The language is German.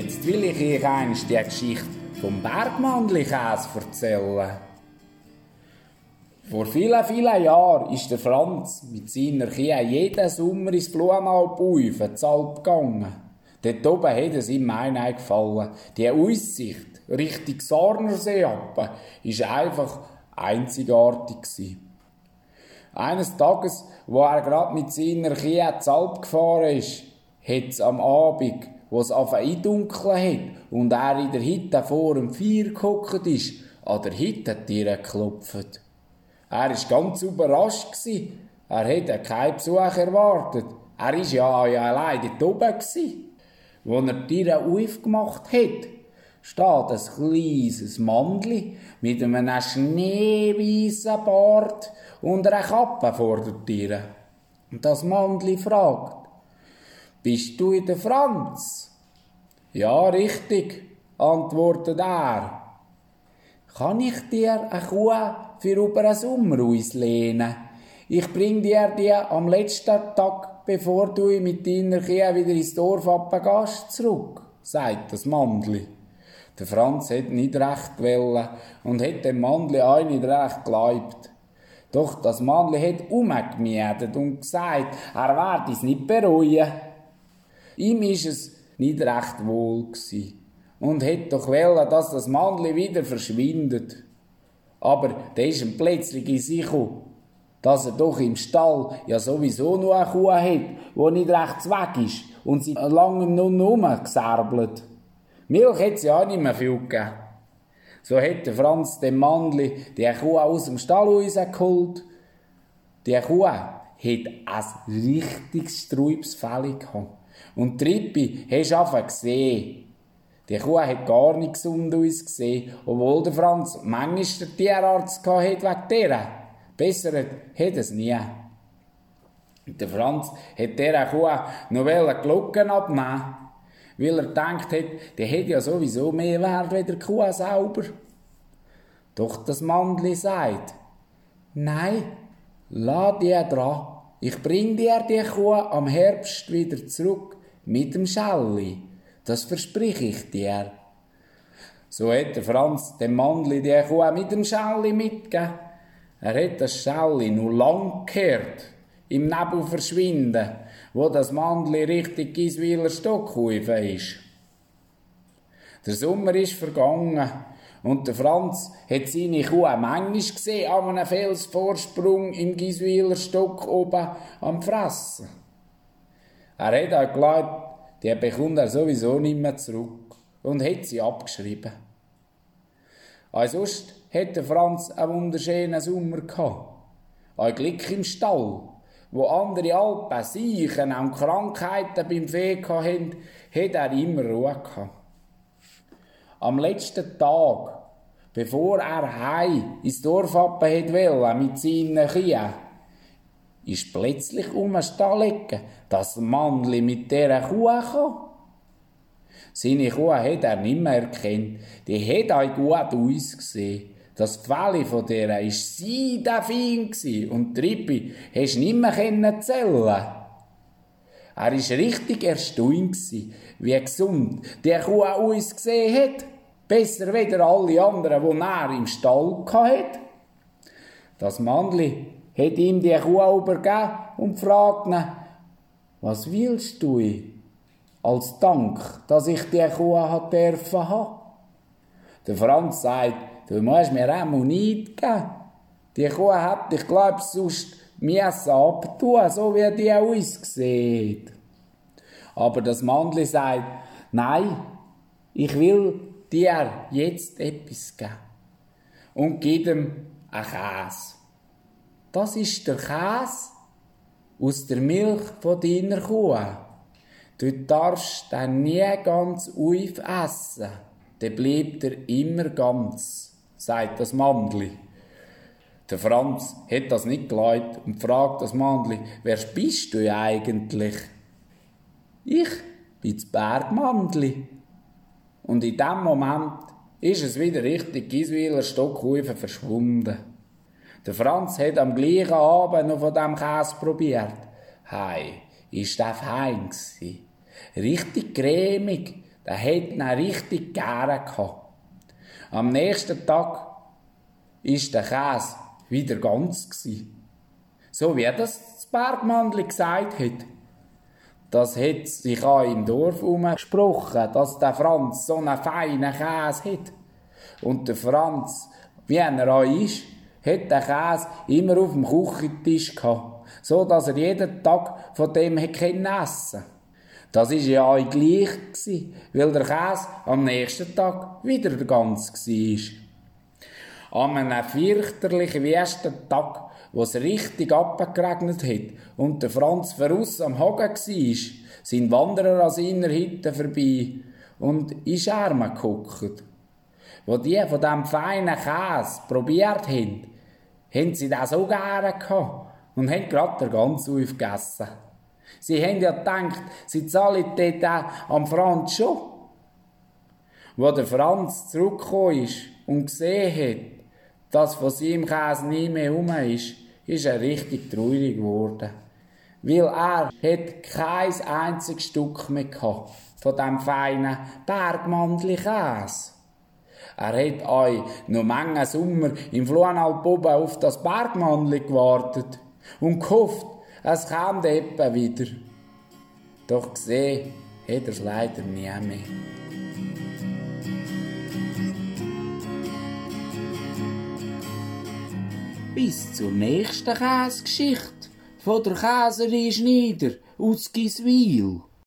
Jetzt will ich euch einst die Geschichte vom Bergmandli-Käse erzählen. Vor vielen, vielen Jahren ist der Franz mit seiner Kühe jeden Sommer ins Blumenalp zu Alp gegangen. Dort oben hat es ihm mein gefallen. Die Aussicht Richtung Sarnersee ab ist einfach einzigartig. Eines Tages, wo er gerade mit seiner Kühe zu Alp gefahren ist, hat es am Abend wo es auf eindunkeln hat und er in der Hütte vor dem Feuer gehockt ist, an der Hüttentür geklopft. Er war ganz überrascht. Er hätte keinen Besuch erwartet. Er war ja, ja allein dort oben. Als er die Tür aufgemacht hat, steht ein kleines Mandli mit einem schneeweißen Bart und einer Kappe vor der Tür. Und das Mandli fragt, bist du der Franz? Ja, richtig, antwortet er. Kann ich dir eine Kuh für über einen Sommer auslehnen? Ich bring dir die am letzten Tag, bevor du mit deiner Kuh wieder ins Dorf abgehst, zurück, sagt das Mandli. Der Franz hätte nicht recht wollen und hätte dem Mandli auch nicht recht geglaubt. Doch das Mandli hat umgemietet und gesagt, er werde es nicht bereuen. Ihm ist es nicht recht wohl gewesen und hätte doch wollen, dass das Mandli wieder verschwindet. Aber der ist ihm plötzlich in sich dass er doch im Stall ja sowieso nur eine Kuh hat, die nicht recht weg ist und sie lange nur rumgesärbelt. Milch hat sie auch nicht mehr viel gegeben. So hätte Franz dem Mandli die Kuh aus dem Stall rausgeholt. Die Kuh hat ein richtiges Struipsfell gehabt. Und Trippi, hast du einfach gesehen. Die Kuh hat gar nicht gesund ausgesehen, obwohl der Franz manchmal den Tierarzt hatte wegen dieser. Besser hat es nie. Und der Franz hat dieser Kuh noch Glocken abnehmen weil er gedacht hat, die hätte ja sowieso mehr Wert als die Kuh selber. Doch das Mandli sagt, nein, lass die dran. Ich bring dir die Kuh am Herbst wieder zurück mit dem Schelli. Das versprich ich dir. So hat der Franz dem Mandli die Kuh mit dem Schelli mitgegeben. Er hat das Schelli nur lang gehört, im Nebel verschwinden, wo das Mandli richtig Giswiler Stockhaufen ist. Der Sommer ist vergangen und der Franz hat seine Kuh manchmal gesehen an einem Felsvorsprung im Giswiler Stock oben am Fressen. Er hat auch geglaubt, die bekommt er sowieso nicht mehr zurück und hat sie abgeschrieben. Auch sonst hatte Franz einen wunderschönen Sommer gehabt. Ein Glück im Stall, wo andere Alpen, Seichen und Krankheiten beim Vieh hatten, hat er immer Ruhe gehabt. Am letzten Tag, bevor er heim ins Dorf wollte mit seinen Kühen, ist plötzlich um den Stall das Mannli mit dieser Kuh kam. Seine Kuh hat er nicht mehr erkannt. Die hat auch gut ausgesehen. Das Fell von der war seidefein und Trippi hast du nicht mehr zählen Er war richtig erstaunt, wie gesund die Kuh ausgesehen hat. Besser weder alle anderen, die er im Stall hatte. Das Mannli hat ihm die Kuh übergeben und fragt ihn, was willst du als Dank, dass ich die Kuh hat dürfen haben? Der Franz sagt, du musst mir einmal nicht geben. Die Kuh hat, ich glaube, sonst müssen abtun, so wie die aussieht. Aber das Mandli sagt, nein, ich will dir jetzt etwas geben. Und gibt ihm einen Käse. Das ist der Käse aus der Milch von deiner Kuh. Du darfst den nie ganz aufessen, dann bleibt er immer ganz, sagt das Mandli. Der Franz hat das nicht geglaubt und fragt das Mandli, wer bist du eigentlich? Ich bin das Bergmandli. Und in dem Moment ist es wieder richtig Giswiler Stockhaufen verschwunden. Der Franz hat am gleichen Abend noch von dem Käse probiert. Hei, ist der fein gsi. Richtig cremig. der hätte ihn richtig gerne gehabt. Am nächsten Tag ist der Käse wieder ganz gsi. So wie das das Bergmannli gesagt hat. Das hat sich auch im Dorf umgesprochen, dass der Franz so einen feinen Käse hat. Und der Franz, wie er auch ist, hat den Käse immer auf dem Küchentisch gehabt, so dass er jeden Tag von dem essen Das war ja auch gleich, weil der Käse am nächsten Tag wieder ganz war. An einem fürchterlichen ersten Tag wo es richtig abgeregnet hat und der Franz Verus am Hagen war, sind Wanderer an seiner Hütte vorbei und in Schermen geguckt. Wo die von diesem feinen Käse probiert haben, haben sie das so gerne gehabt und haben gerade den ganzen aufgegessen. Sie haben ja gedacht, sie zahlen dort auch am Franz schon. Wo der Franz zurückgekommen ist und gesehen hat, dass von seinem Käse nie mehr herum ist, ist er richtig traurig geworden. Weil er hat kein einziges Stück mehr gehabt von dem feinen Bergmandli-Käse. Er hat euch noch manchen Sommer im Fluenalp oben auf das Bergmandli gewartet und gehofft, es käme eben wieder. Doch gesehen hat er es leider nie mehr. Bis zur nächsten Käsegeschichte von der Käserin Schneider aus Giswil.